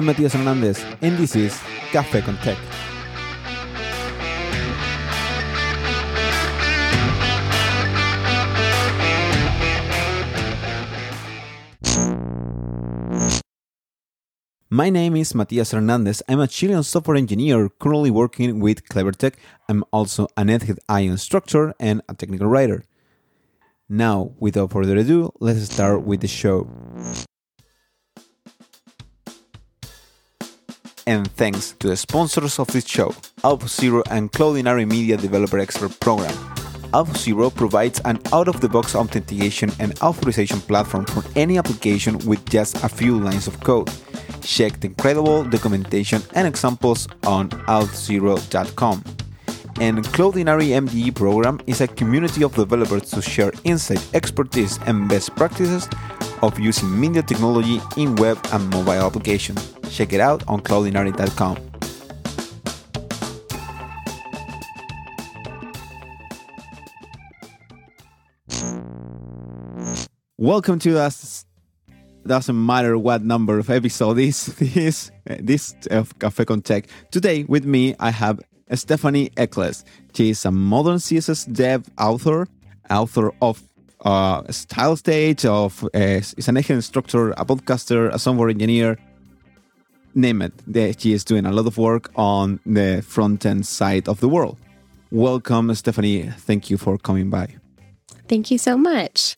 I'm Matias Hernandez, and this is Café con Tech. My name is Matias Hernandez. I'm a Chilean software engineer currently working with CleverTech. I'm also an egghead instructor and a technical writer. Now, without further ado, let's start with the show. And thanks to the sponsors of this show, Auth0 and Cloudinary Media Developer Expert Program. Auth0 provides an out-of-the-box authentication and authorization platform for any application with just a few lines of code. Check the incredible documentation and examples on auth0.com and Cloudinary MDE program is a community of developers to share insight, expertise, and best practices of using media technology in web and mobile applications. Check it out on cloudinary.com. Welcome to us. Doesn't matter what number of episode is this this uh, of Cafe con Tech. Today with me I have Stephanie Eckles. She is a modern CSS dev author, author of uh, Style Stage, of uh, is an egghead instructor, a podcaster, a software engineer. Name it. She is doing a lot of work on the front end side of the world. Welcome, Stephanie. Thank you for coming by. Thank you so much.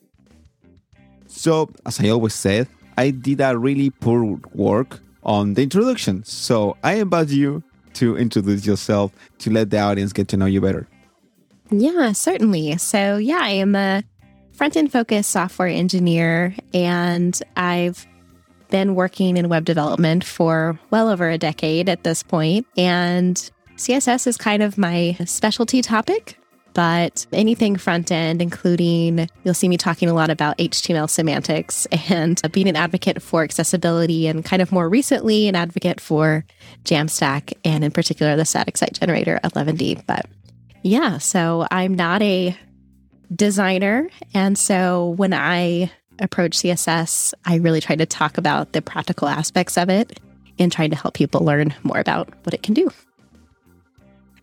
So, as I always said, I did a really poor work on the introduction. So, I invite you to introduce yourself to let the audience get to know you better. Yeah, certainly. So, yeah, I am a front end focused software engineer, and I've been working in web development for well over a decade at this point. And CSS is kind of my specialty topic but anything front end, including you'll see me talking a lot about HTML semantics and being an advocate for accessibility, and kind of more recently, an advocate for Jamstack and in particular the static site generator Eleventy. But yeah, so I'm not a designer. And so when I approach CSS, I really try to talk about the practical aspects of it and trying to help people learn more about what it can do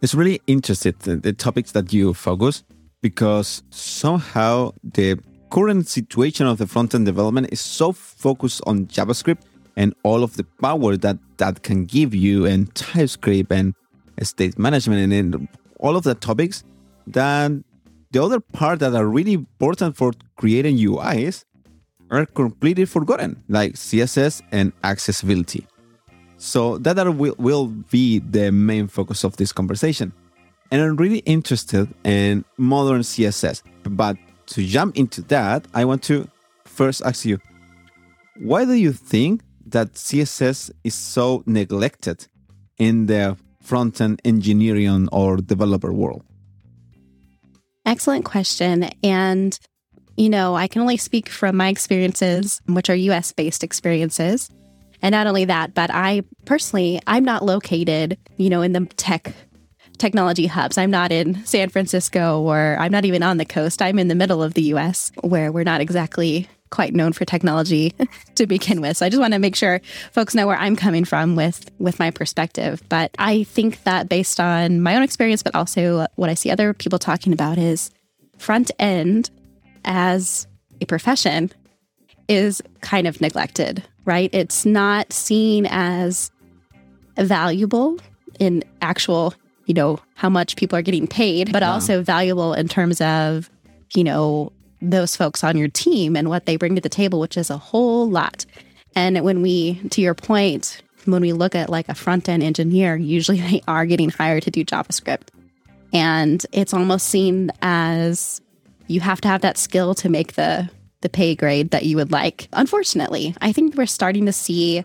it's really interesting the, topics that you focus because somehow the current situation of the front end development is so focused on JavaScript and all of the power that that can give you and TypeScript and state management and, and all of the topics that the other part that are really important for creating UIs are completely forgotten, like CSS and accessibility. So that will, will be the main focus of this conversation. And I'm really interested in modern CSS. But to jump into that, I want to first ask you why do you think that CSS is so neglected in the front end engineering or developer world? Excellent question. And, you know, I can only speak from my experiences, which are US based experiences. And not only that, but I personally, I'm not located, you know, in the tech technology hubs. I'm not in San Francisco or I'm not even on the coast. I'm in the middle of the US where we're not exactly quite known for technology to begin with. So I just want to make sure folks know where I'm coming from with with my perspective. But I think that based on my own experience but also what I see other people talking about is front end as a profession is kind of neglected right? It's not seen as valuable in actual, you know, how much people are getting paid, but also valuable in terms of, you know, those folks on your team and what they bring to the table, which is a whole lot. And when we, to your point, when we look at like a front end engineer, usually they are getting hired to do JavaScript. And it's almost seen as you have to have that skill to make the the pay grade that you would like. Unfortunately, I think we're starting to see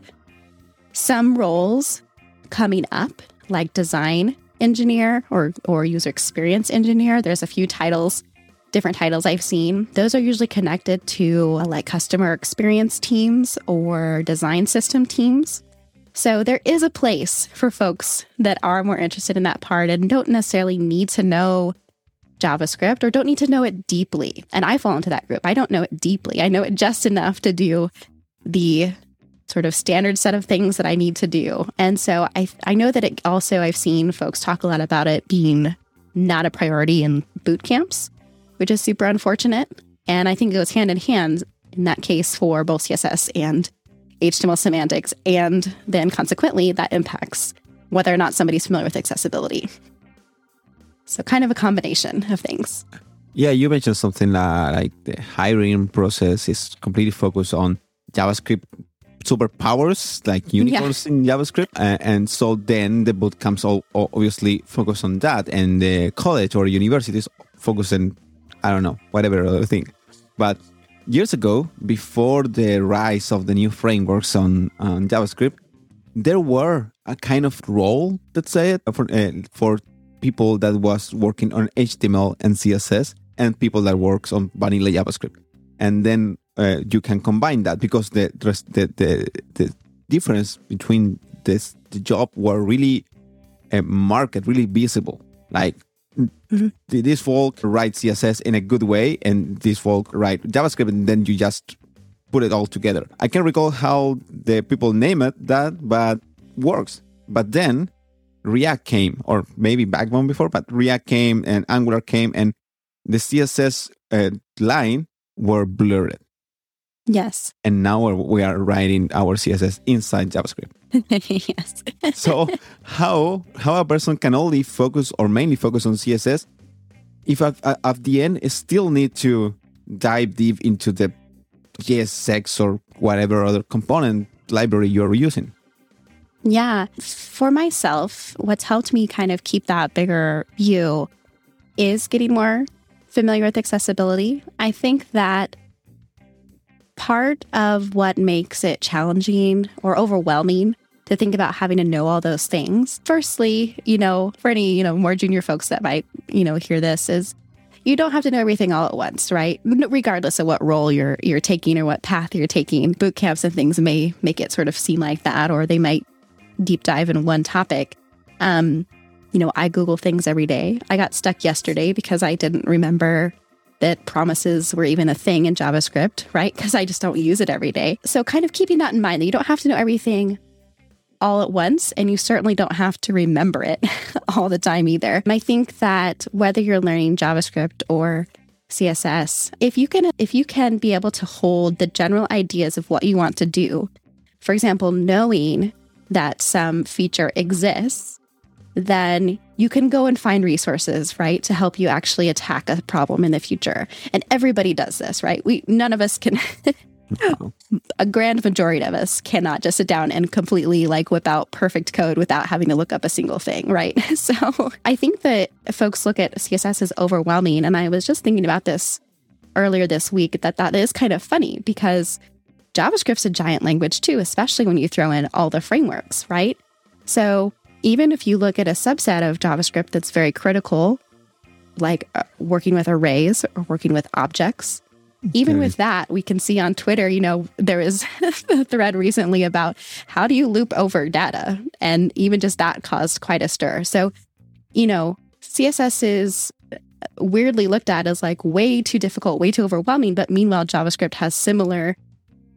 some roles coming up, like design engineer or, or user experience engineer. There's a few titles, different titles I've seen. Those are usually connected to uh, like customer experience teams or design system teams. So there is a place for folks that are more interested in that part and don't necessarily need to know JavaScript or don't need to know it deeply. And I fall into that group. I don't know it deeply. I know it just enough to do the sort of standard set of things that I need to do. And so I I know that it also I've seen folks talk a lot about it being not a priority in boot camps, which is super unfortunate. And I think it goes hand in hand in that case for both CSS and HTML semantics. And then consequently, that impacts whether or not somebody's familiar with accessibility. So, kind of a combination of things. Yeah, you mentioned something like the hiring process is completely focused on JavaScript superpowers like unicorns yeah. in JavaScript. Uh, and so then the boot camps all, all obviously focus on that, and the college or universities focus on, I don't know, whatever other thing. But years ago, before the rise of the new frameworks on, on JavaScript, there were a kind of role, let's say, for, uh, for people that was working on HTML and CSS and people that works on vanilla JavaScript. And then uh, you can combine that because the, the the the difference between this the job were really a uh, market really visible. Like mm-hmm. this folk write CSS in a good way, and this folk write JavaScript, and then you just put it all together. I can't recall how the people name it that, but works. But then React came, or maybe Backbone before, but React came and Angular came, and the CSS uh, line were blurred. Yes. And now we are writing our CSS inside JavaScript. yes. so how how a person can only focus or mainly focus on CSS if at, at the end still need to dive deep into the JSX or whatever other component library you're using. Yeah. For myself, what's helped me kind of keep that bigger view is getting more familiar with accessibility. I think that part of what makes it challenging or overwhelming to think about having to know all those things. Firstly, you know, for any, you know, more junior folks that might, you know, hear this is you don't have to know everything all at once, right? Regardless of what role you're you're taking or what path you're taking. Boot camps and things may make it sort of seem like that or they might deep dive in one topic. Um, you know, I Google things every day. I got stuck yesterday because I didn't remember that promises were even a thing in JavaScript, right? Because I just don't use it every day. So, kind of keeping that in mind that you don't have to know everything all at once, and you certainly don't have to remember it all the time either. And I think that whether you're learning JavaScript or CSS, if you can if you can be able to hold the general ideas of what you want to do, for example, knowing that some feature exists then you can go and find resources, right, to help you actually attack a problem in the future. And everybody does this, right? We none of us can a grand majority of us cannot just sit down and completely like whip out perfect code without having to look up a single thing, right? So I think that folks look at CSS as overwhelming. And I was just thinking about this earlier this week that that is kind of funny because JavaScript's a giant language too, especially when you throw in all the frameworks, right? So even if you look at a subset of JavaScript that's very critical, like uh, working with arrays or working with objects, even with that, we can see on Twitter, you know, there is a thread recently about how do you loop over data? And even just that caused quite a stir. So, you know, CSS is weirdly looked at as like way too difficult, way too overwhelming. But meanwhile, JavaScript has similar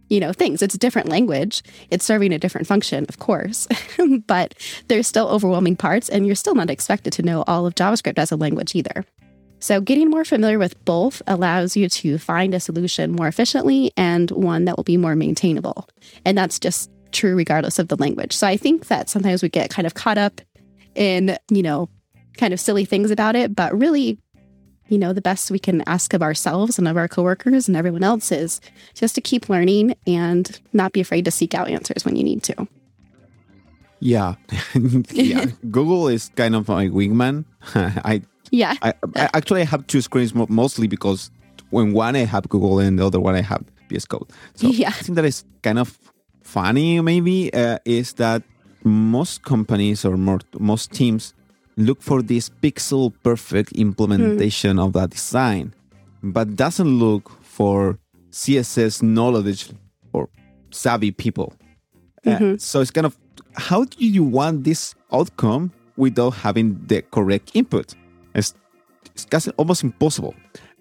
you know things it's a different language it's serving a different function of course but there's still overwhelming parts and you're still not expected to know all of javascript as a language either so getting more familiar with both allows you to find a solution more efficiently and one that will be more maintainable and that's just true regardless of the language so i think that sometimes we get kind of caught up in you know kind of silly things about it but really you know, the best we can ask of ourselves and of our coworkers and everyone else is just to keep learning and not be afraid to seek out answers when you need to. Yeah. yeah. Google is kind of my wingman. I yeah. I, I, actually have two screens mostly because when one I have Google and the other one I have VS Code. So yeah. I think that is kind of funny maybe uh, is that most companies or more, most teams look for this pixel perfect implementation mm. of that design, but doesn't look for CSS knowledge or savvy people. Uh, mm-hmm. Uh, so it's kind of how do you want this outcome without having the correct input? It's, it's almost impossible.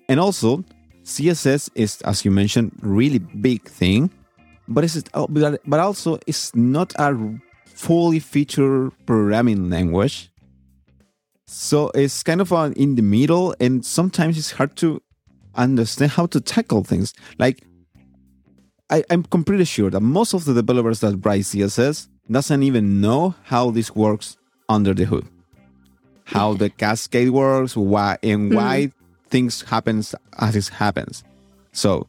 And also, CSS is, as you mentioned, really big thing. but it's but also it's not a fully featured programming language. So it's kind of in the middle, and sometimes it's hard to understand how to tackle things. Like I, I'm completely sure that most of the developers that write CSS doesn't even know how this works under the hood, how the cascade works, why and hmm. why things happens as it happens. So,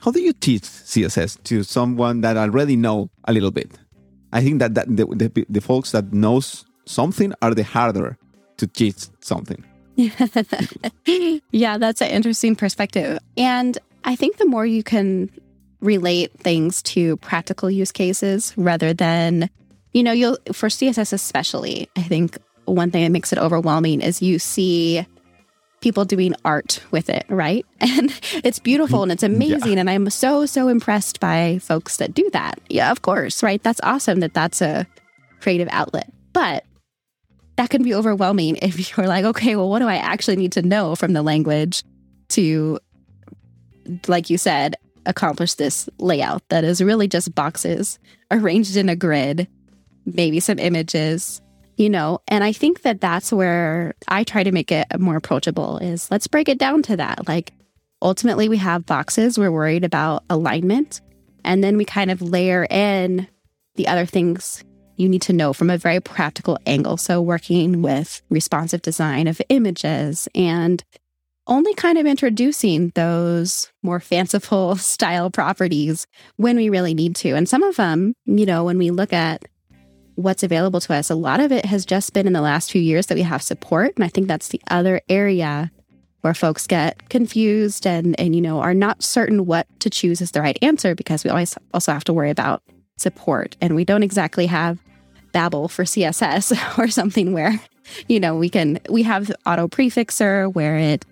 how do you teach CSS to someone that already know a little bit? I think that, that the, the, the folks that knows something are the harder to teach something. yeah, that's an interesting perspective. And I think the more you can relate things to practical use cases rather than, you know, you'll for CSS especially, I think one thing that makes it overwhelming is you see people doing art with it, right? And it's beautiful and it's mm-hmm. amazing. Yeah. And I'm so, so impressed by folks that do that. Yeah, of course, right? That's awesome that that's a creative outlet. But that can be overwhelming if you're like, okay, well, what do I actually need to know from the language to, like you said, accomplish this layout that is really just boxes arranged in a grid, maybe some images, you know and i think that that's where i try to make it more approachable is let's break it down to that. Like ultimately we have boxes we're worried about alignment and then we kind of layer in the other things you need to know from a very practical angle. So working with responsive design of images and only kind of introducing those more fanciful style properties when we really need to. And some of them you know when we look at what's available to us. A lot of it has just been in the last few years that we have support. And I think that's the other area where folks get confused and, and you know, are not certain what to choose as the right answer because we always also have to worry about support. And we don't exactly have Babel for CSS or something where, you know, we can, we have Autoprefixer where it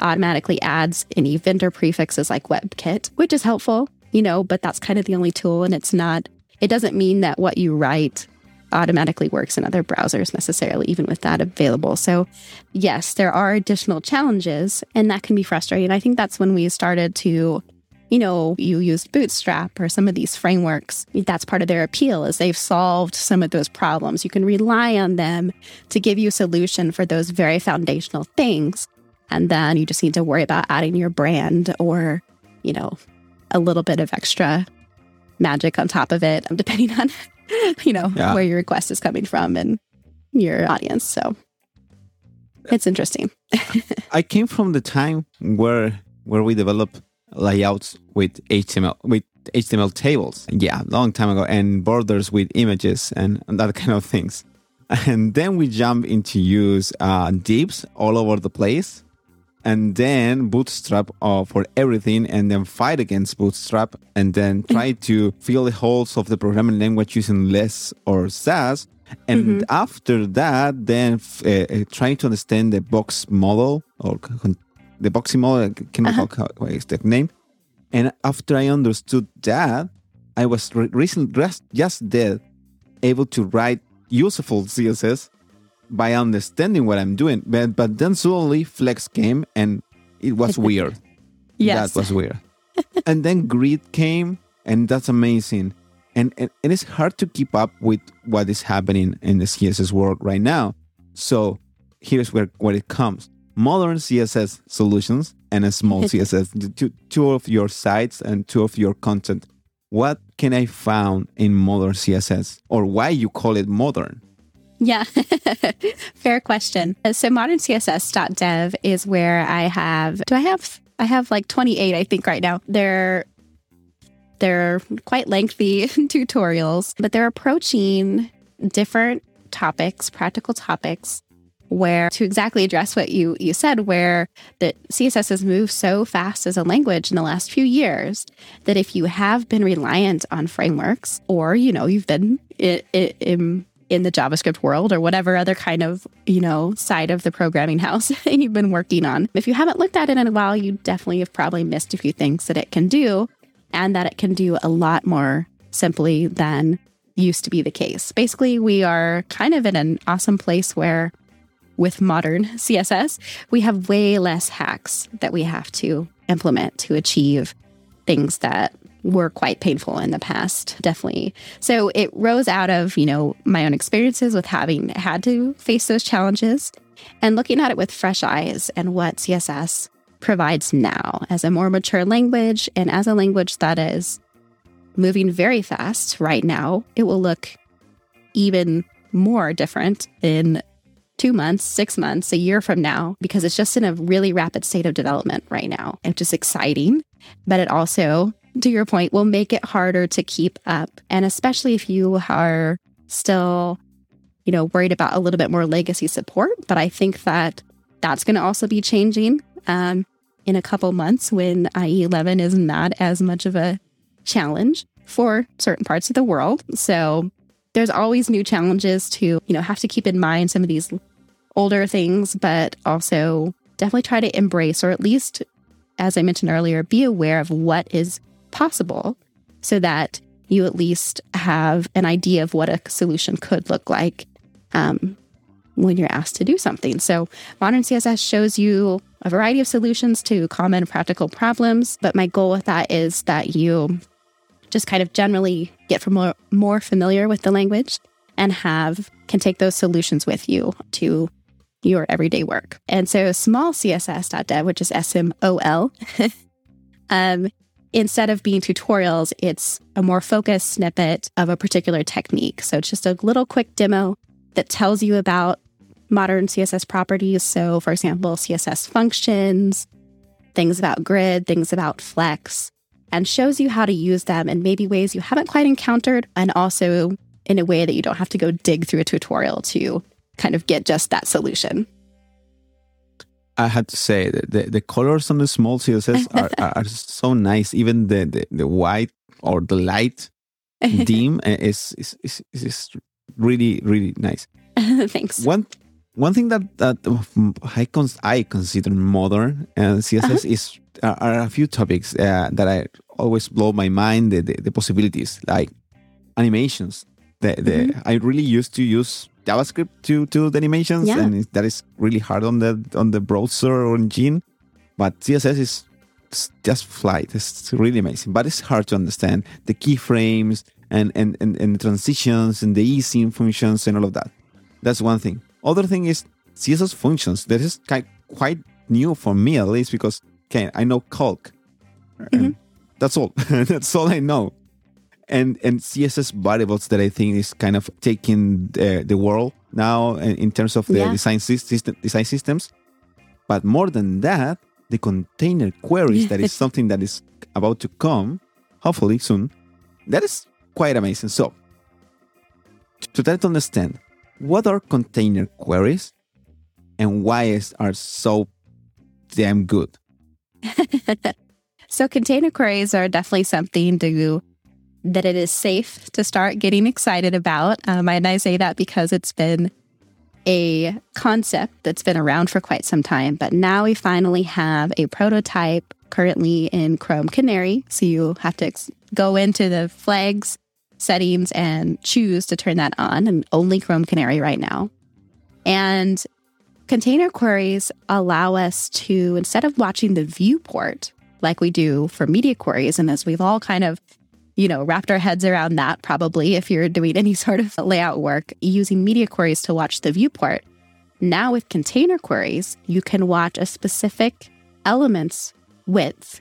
automatically adds any vendor prefixes like WebKit, which is helpful, you know, but that's kind of the only tool. And it's not, it doesn't mean that what you write automatically works in other browsers necessarily, even with that available. So, yes, there are additional challenges, and that can be frustrating. I think that's when we started to you know, you used Bootstrap or some of these frameworks. That's part of their appeal is they've solved some of those problems. You can rely on them to give you a solution for those very foundational things. And then you just need to worry about adding your brand or, you know, a little bit of extra magic on top of it, depending on you know, yeah. where your request is coming from and your audience. So it's interesting. I came from the time where where we develop layouts with HTML with HTML tables. Yeah, long time ago, and borders with images and, and that kind of things. And then we jump into use uh, divs all over the place and then bootstrap uh, for everything and then fight against bootstrap and then mm-hmm. try to fill the holes of the programming language using less or Sass and mm-hmm. after that then uh, uh, trying to understand the box model or the boxy model can uh-huh. what is the name and after i understood that i was re- recently just dead able to write useful css by understanding what I'm doing. But but then slowly Flex came and it was weird. yes. That was weird. and then Grid came and that's amazing. And, and and it's hard to keep up with what is happening in the CSS world right now. So here's where, where it comes. Modern CSS solutions and a small CSS, two, two of your sites and two of your content. What can I found in modern CSS or why you call it modern? Yeah, fair question. Uh, so modern CSS.dev is where I have, do I have, I have like 28, I think right now. They're, they're quite lengthy tutorials, but they're approaching different topics, practical topics where to exactly address what you you said where that css has moved so fast as a language in the last few years that if you have been reliant on frameworks or you know you've been in in the JavaScript world or whatever other kind of, you know, side of the programming house you've been working on. If you haven't looked at it in a while, you definitely have probably missed a few things that it can do and that it can do a lot more simply than used to be the case. Basically, we are kind of in an awesome place where with modern CSS, we have way less hacks that we have to implement to achieve things that were quite painful in the past, definitely. So it rose out of, you know, my own experiences with having had to face those challenges and looking at it with fresh eyes and what CSS provides now as a more mature language and as a language that is moving very fast right now. It will look even more different in two months, six months, a year from now, because it's just in a really rapid state of development right now. It's just exciting, but it also, to your point, will make it harder to keep up. And especially if you are still, you know, worried about a little bit more legacy support. But I think that that's going to also be changing um, in a couple months when IE 11 is not as much of a challenge for certain parts of the world. So there's always new challenges to, you know, have to keep in mind some of these older things, but also definitely try to embrace, or at least, as I mentioned earlier, be aware of what is possible so that you at least have an idea of what a solution could look like um, when you're asked to do something. So, modern CSS shows you a variety of solutions to common practical problems, but my goal with that is that you just kind of generally get more, more familiar with the language and have can take those solutions with you to your everyday work. And so smol CSS.dev, which is SMOL, um, instead of being tutorials, it's a more focused snippet of a particular technique. So it's just a little quick demo that tells you about modern CSS properties. So, for example, CSS functions, things about grid, things about flex, and shows you how to use them in maybe ways you haven't quite encountered, and also in a way that you don't have to go dig through a tutorial to kind of get just that solution. I had to say that the, the colors on the small CSS are, are so nice. Even the, the, the white or the light dim is, is, is, is really, really nice. Thanks. One one thing that that I, cons- I consider modern and CSS uh-huh. is are, are, a few topics uh, that I always blow my mind. The, the, the possibilities like animations. The, the mm-hmm. I really used to use JavaScript to to the animations, yeah. and that is really hard on the on the browser or engine. But CSS is just flight. It's really amazing, but it's hard to understand the keyframes and and and, and transitions and the easing functions and all of that. That's one thing. Other thing is CSS functions. That is quite new for me at least because okay, I know calc. Mm-hmm. That's all. that's all I know and and CSS variables that I think is kind of taking the, the world now in terms of the yeah. design system design systems. But more than that, the container queries that is something that is about to come, hopefully soon. That is quite amazing. So to try to understand what are container queries and why is, are so damn good. so container queries are definitely something to that it is safe to start getting excited about. Um, and I say that because it's been a concept that's been around for quite some time, but now we finally have a prototype currently in Chrome Canary. So you have to ex- go into the flags settings and choose to turn that on, and only Chrome Canary right now. And container queries allow us to, instead of watching the viewport like we do for media queries, and as we've all kind of you know, wrapped our heads around that probably if you're doing any sort of layout work using media queries to watch the viewport. Now with container queries, you can watch a specific element's width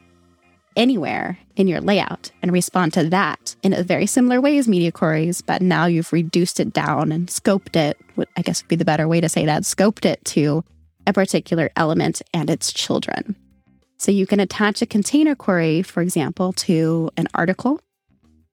anywhere in your layout and respond to that in a very similar way as media queries, but now you've reduced it down and scoped it, I guess would be the better way to say that, scoped it to a particular element and its children. So you can attach a container query, for example, to an article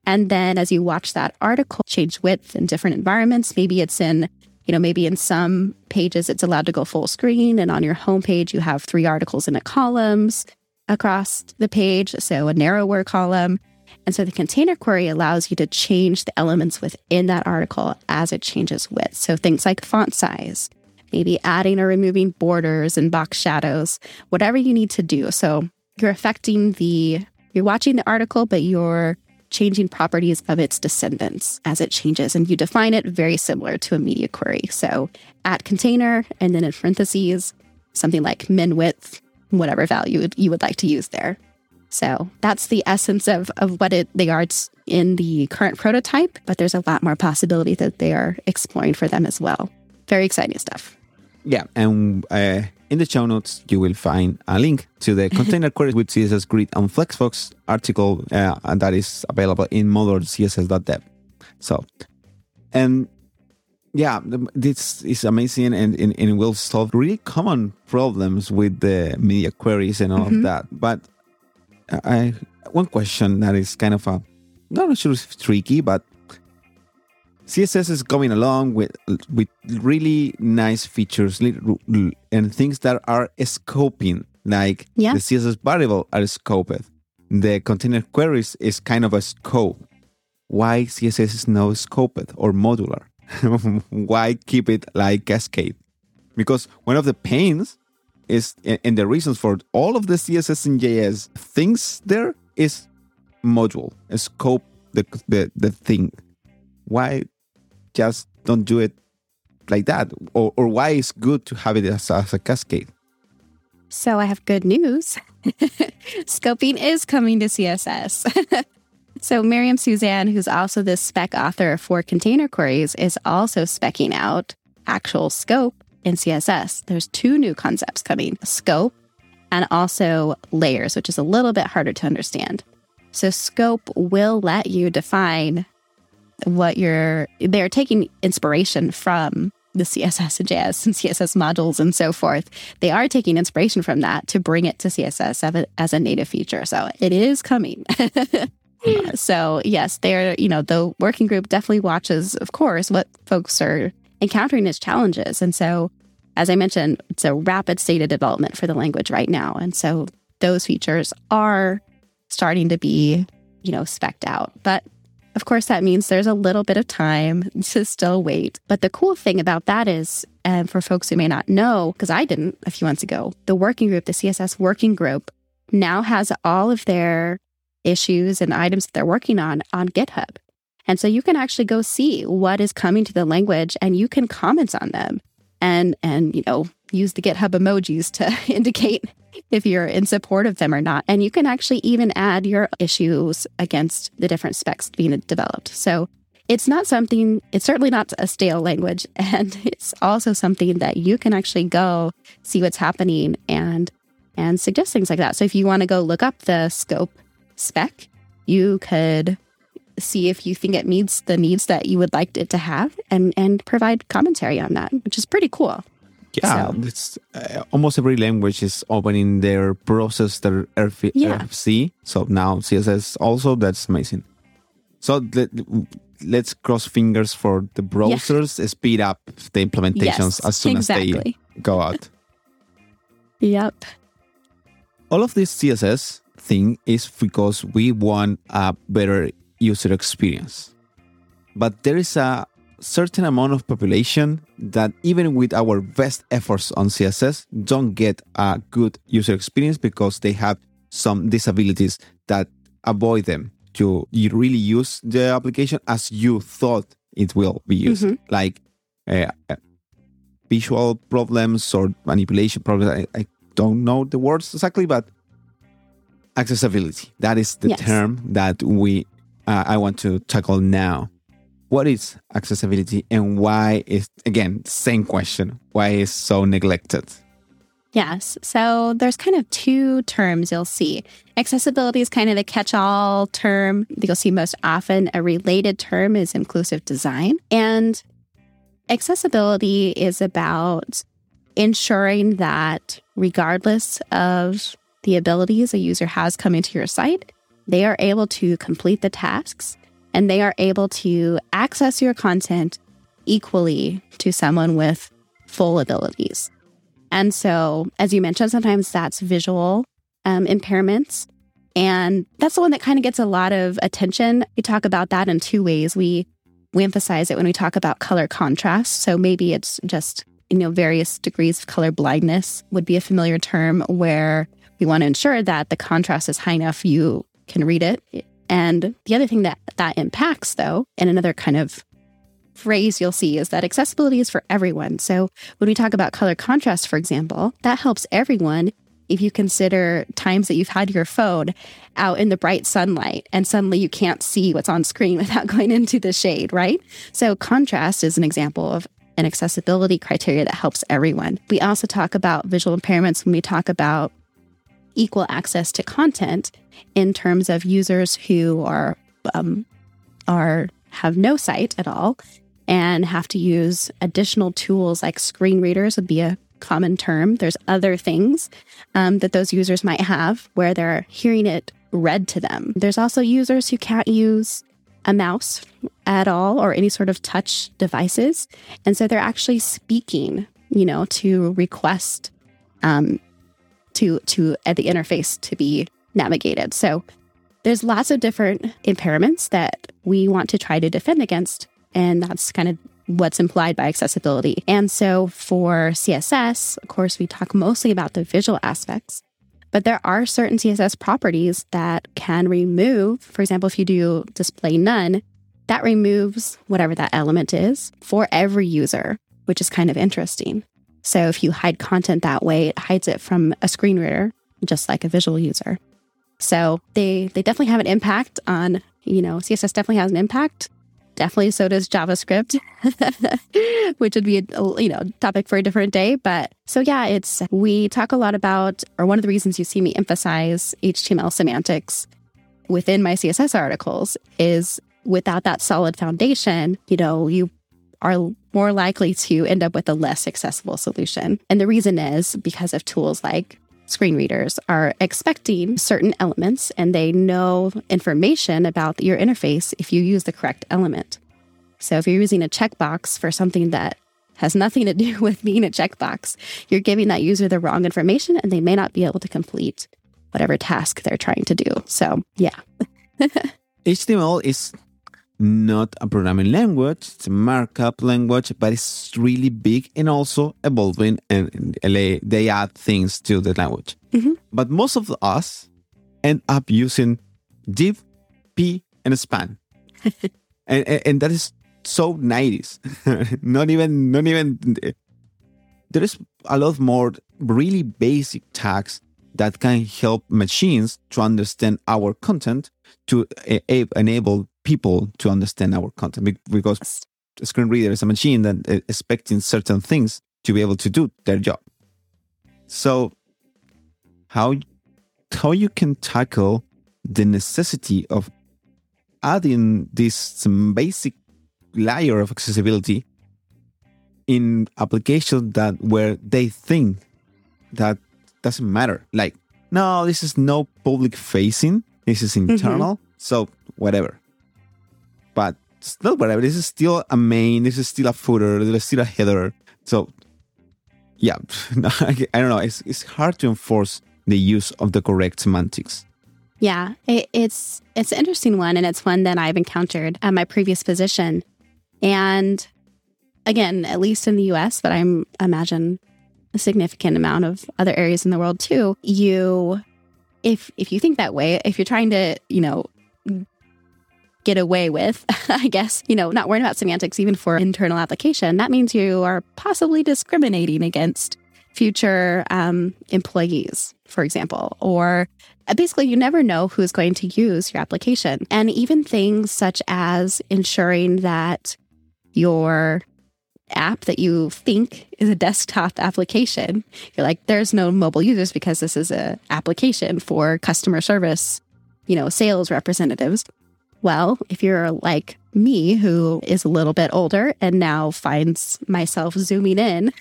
and then as you watch that article change width in different environments, maybe it's in, you know, maybe in some pages it's allowed to go full screen. And on your homepage, you have three articles in a columns across the page. So a narrower column. And so the container query allows you to change the elements within that article as it changes width. So things like font size, maybe adding or removing borders and box shadows, whatever you need to do. So you're affecting the, you're watching the article, but you're changing properties of its descendants as it changes. And you define it very similar to a media query. So at container, and then in parentheses, something like min width, whatever value you would like to use there. So that's the essence of, of what it, they are in the current prototype, but there's a lot more possibility that they are exploring for them as well. Very exciting stuff. Yeah, and uh, in the show notes, you will find a link to the container queries with CSS Grid on Flexbox article, uh, that is available in modern.css.dev. So, and yeah, this is amazing and, and, and will solve really common problems with the media queries and all mm-hmm. of that. But I one question that is kind of a not sure if tricky, but CSS is going along with with really nice features and things that are scoping, like yeah. the CSS variable are scoped. The container queries is kind of a scope. Why CSS is not scoped or modular? Why keep it like Cascade? Because one of the pains is, and the reasons for all of the CSS and JS things there is module, scope the, the, the thing. Why just don't do it like that? Or, or why it's good to have it as, as a cascade? So I have good news. Scoping is coming to CSS. So Miriam Suzanne, who's also the spec author for container queries, is also specking out actual scope in CSS. There's two new concepts coming scope and also layers, which is a little bit harder to understand. So scope will let you define what you're they're taking inspiration from the CSS and JS and CSS modules and so forth. They are taking inspiration from that to bring it to CSS as a native feature. So it is coming. So yes, they're, you know, the working group definitely watches, of course, what folks are encountering as challenges. And so, as I mentioned, it's a rapid state of development for the language right now. And so those features are starting to be, you know, specked out. But of course, that means there's a little bit of time to still wait. But the cool thing about that is, and for folks who may not know, because I didn't a few months ago, the working group, the CSS working group, now has all of their issues and items that they're working on on GitHub. And so you can actually go see what is coming to the language and you can comment on them and and you know use the GitHub emojis to indicate if you're in support of them or not. And you can actually even add your issues against the different specs being developed. So it's not something, it's certainly not a stale language. And it's also something that you can actually go see what's happening and and suggest things like that. So if you want to go look up the scope spec, you could see if you think it meets the needs that you would like it to have and and provide commentary on that, which is pretty cool. Yeah, so. it's uh, almost every language is opening their process their RF- yeah. RFC. So now CSS also that's amazing. So let, us cross fingers for the browsers yeah. speed up the implementations yes, as soon exactly. as they go out. yep. All of this CSS thing is because we want a better user experience. But there is a certain amount of population that even with our best efforts on CSS don't get a good user experience because they have some disabilities that avoid them to really use the application as you thought it will be used, mm-hmm. like uh, uh, visual problems or manipulation problems. I, I, don't know the words exactly, but accessibility. That is the yes. term that we uh, I want to tackle now. What is accessibility and why is again same question why is so neglected? Yes. So there's kind of two terms you'll see. Accessibility is kind of the catch all term that you'll see most often. A related term is inclusive design. And accessibility is about ensuring that regardless of the abilities a user has coming to your site, they are able to complete the tasks and they are able to access your content equally to someone with full abilities. And so, as you mentioned, sometimes that's visual um, impairments. And that's the one that kind of gets a lot of attention. We talk about that in two ways. We we emphasize it when we talk about color contrast. So maybe it's just, you know, various degrees of color blindness would be a familiar term where we want to ensure that the contrast is high enough you can read it. And the other thing that that impacts, though, and another kind of phrase you'll see is that accessibility is for everyone. So when we talk about color contrast, for example, that helps everyone if you consider times that you've had your phone out in the bright sunlight and suddenly you can't see what's on screen without going into the shade, right? So, contrast is an example of an accessibility criteria that helps everyone. We also talk about visual impairments when we talk about equal access to content in terms of users who are um, are have no sight at all and have to use additional tools like screen readers would be a common term. There's other things um, that those users might have where they're hearing it read to them. There's also users who can't use a mouse at all or any sort of touch devices. And so they're actually speaking, you know, to request um, to to at the interface to be navigated. So there's lots of different impairments that we want to try to defend against. And that's kind of what's implied by accessibility. And so for CSS, of course, we talk mostly about the visual aspects, but there are certain CSS properties that can remove, for example, if you do display none, that removes whatever that element is for every user, which is kind of interesting. So if you hide content that way, it hides it from a screen reader, just like a visual user. So they they definitely have an impact on, you know, CSS definitely has an impact definitely so does JavaScript, which would be a you know topic for a different day. But so yeah, it's we talk a lot about, or one of the reasons you see me emphasize HTML semantics within my CSS articles is without that solid foundation, you know, you are more likely to end up with a less accessible solution. And the reason is because of tools like screen readers are expecting certain elements and they know information about your interface if you use the correct element. So if you're using a checkbox for something that has nothing to do with being a checkbox, you're giving that user the wrong information and they may not be able to complete whatever task they're trying to do. So, yeah. HTML is not a programming language, it's a markup language, but it's really big and also evolving and they add things to the language. Mm-hmm. But most of us end up using div, p, and span. and, and, and that is so 90s. not even, not even, there is a lot more really basic tags that can help machines to understand our content to a- enable people to understand our content because a screen reader is a machine that is expecting certain things to be able to do their job. So how how you can tackle the necessity of adding this basic layer of accessibility in applications that where they think that doesn't matter. Like, no, this is no public facing. This is mm-hmm. internal. Mm-hmm. So whatever but still whatever. This is still a main. This is still a footer. This is still a header. So yeah, I don't know. It's it's hard to enforce the use of the correct semantics. Yeah, it, it's it's an interesting one, and it's one that I've encountered at my previous position. And again, at least in the U.S., but I'm imagine a significant amount of other areas in the world too. You, if if you think that way, if you're trying to, you know, get away with, I guess, you know, not worrying about semantics even for internal application, that means you are possibly discriminating against future um, employees, for example, or uh, basically you never know who's going to use your application. And even things such as ensuring that your app that you think is a desktop application, you're like, there's no mobile users because this is a application for customer service, you know, sales representatives. Well, if you're like me, who is a little bit older and now finds myself zooming in,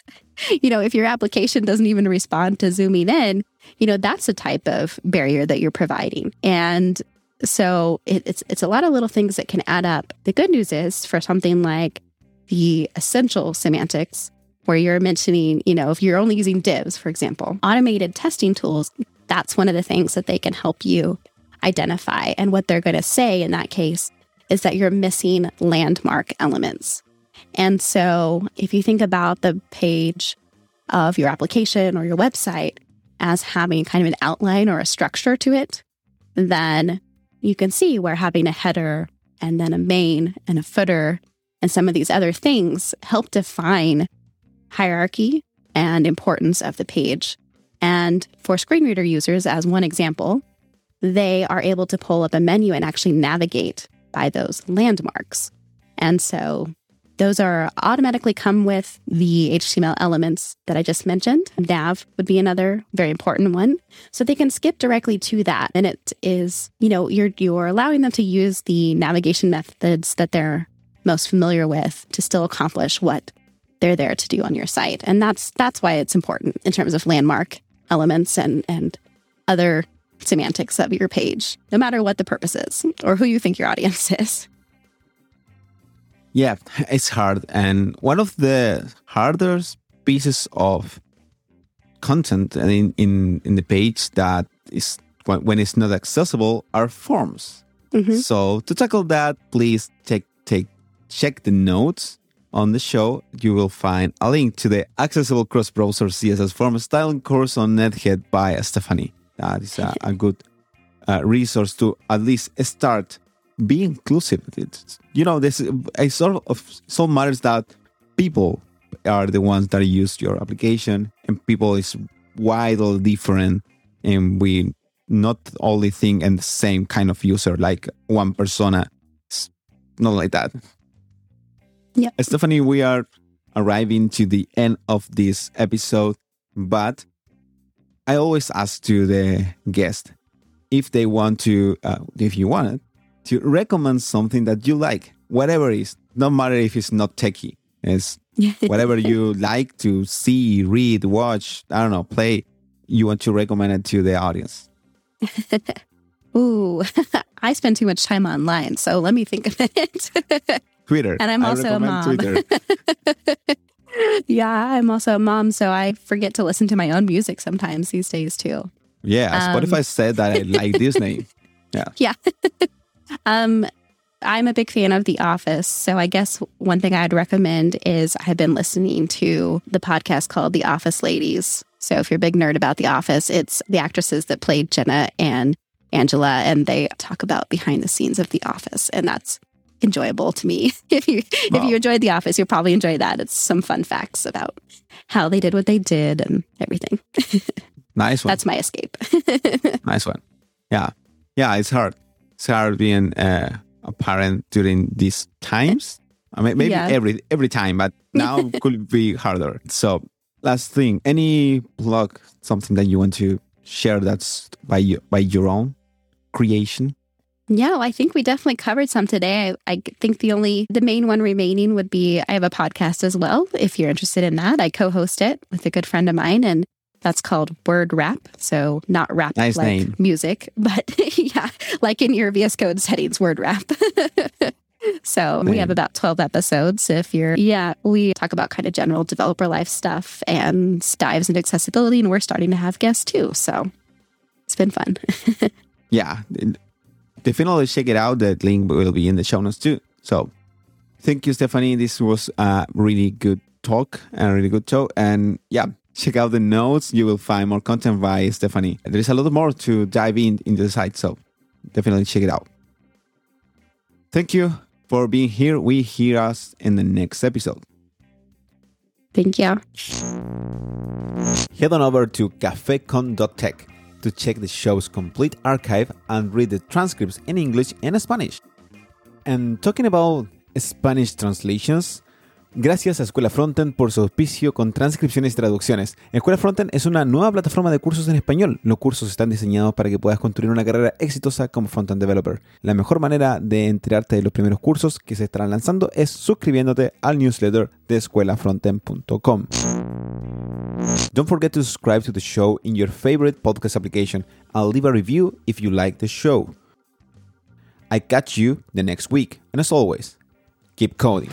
you know, if your application doesn't even respond to zooming in, you know, that's a type of barrier that you're providing. And so it, it's it's a lot of little things that can add up. The good news is for something like the essential semantics, where you're mentioning, you know, if you're only using divs, for example, automated testing tools, that's one of the things that they can help you identify. And what they're going to say in that case is that you're missing landmark elements. And so if you think about the page of your application or your website as having kind of an outline or a structure to it, then you can see where having a header and then a main and a footer and some of these other things help define hierarchy and importance of the page. And for screen reader users, as one example, they are able to pull up a menu and actually navigate by those landmarks. And so those are automatically come with the HTML elements that I just mentioned. Nav would be another very important one. So they can skip directly to that. And it is, you know, you're you're allowing them to use the navigation methods that they're most familiar with to still accomplish what they're there to do on your site. And that's that's why it's important in terms of landmark elements and and other semantics of your page, no matter what the purpose is or who you think your audience is. Yeah, it's hard. And one of the hardest pieces of content in, in, in the page that is when it's not accessible are forms. Mm-hmm. So to tackle that, please take check the notes on the show. You will find a link to the accessible cross-browser CSS form styling course on egghead by Stephanie. That is a, a good uh, resource to at least start be inclusive. It's, you know, this I sort of so matters that people are the ones that use your application, and people is widely different, and we not only think and the same kind of user like one persona. It's not like that. Yeah, Stephanie, we are arriving to the end of this episode, but I always ask to the guest if they want to, uh, if you want it, to recommend something that you like, whatever it is, no matter if it's not techie. It's whatever you like to see, read, watch, I don't know, play, you want to recommend it to the audience. Ooh, I spend too much time online, so let me think of it. Twitter. And I'm also a mom. yeah, I'm also a mom, so I forget to listen to my own music sometimes these days too. Yeah, um, Spotify said that I like Disney. Yeah. Yeah. Um, I'm a big fan of The Office. So I guess one thing I'd recommend is I've been listening to the podcast called The Office Ladies. So if you're a big nerd about The Office, it's the actresses that played Jenna and Angela, and they talk about behind the scenes of The Office. And that's enjoyable to me. if you wow. if you enjoyed The Office, you'll probably enjoy that. It's some fun facts about how they did what they did and everything. nice one. That's my escape. nice one. Yeah. Yeah, it's hard start being uh, a parent during these times. I mean, maybe yeah. every every time, but now could be harder. So, last thing, any blog, something that you want to share that's by you, by your own creation? Yeah, I think we definitely covered some today. I, I, think the only, the main one remaining would be I have a podcast as well. If you're interested in that, I co host it with a good friend of mine. And that's called Word Wrap. So not rap nice like name. music, but yeah, like in your VS Code settings, Word Wrap. so we have about 12 episodes. If you're, yeah, we talk about kind of general developer life stuff and dives into accessibility. And we're starting to have guests too. So it's been fun. yeah. Definitely check it out. The link will be in the show notes too. So thank you, Stephanie. This was a really good talk and a really good show. And yeah, check out the notes. You will find more content by Stephanie. There is a lot more to dive in into the site, so definitely check it out. Thank you for being here. We hear us in the next episode. Thank you. Head on over to cafecon.tech to check the show's complete archive and read the transcripts in English and Spanish. And talking about Spanish translations, Gracias a Escuela Frontend por su auspicio con transcripciones y traducciones. Escuela Frontend es una nueva plataforma de cursos en español. Los cursos están diseñados para que puedas construir una carrera exitosa como Frontend Developer. La mejor manera de enterarte de los primeros cursos que se estarán lanzando es suscribiéndote al newsletter de escuelafrontend.com. Don't forget to subscribe to the show in your favorite podcast application and leave a review if you like the show. I catch you the next week, and as always, keep coding.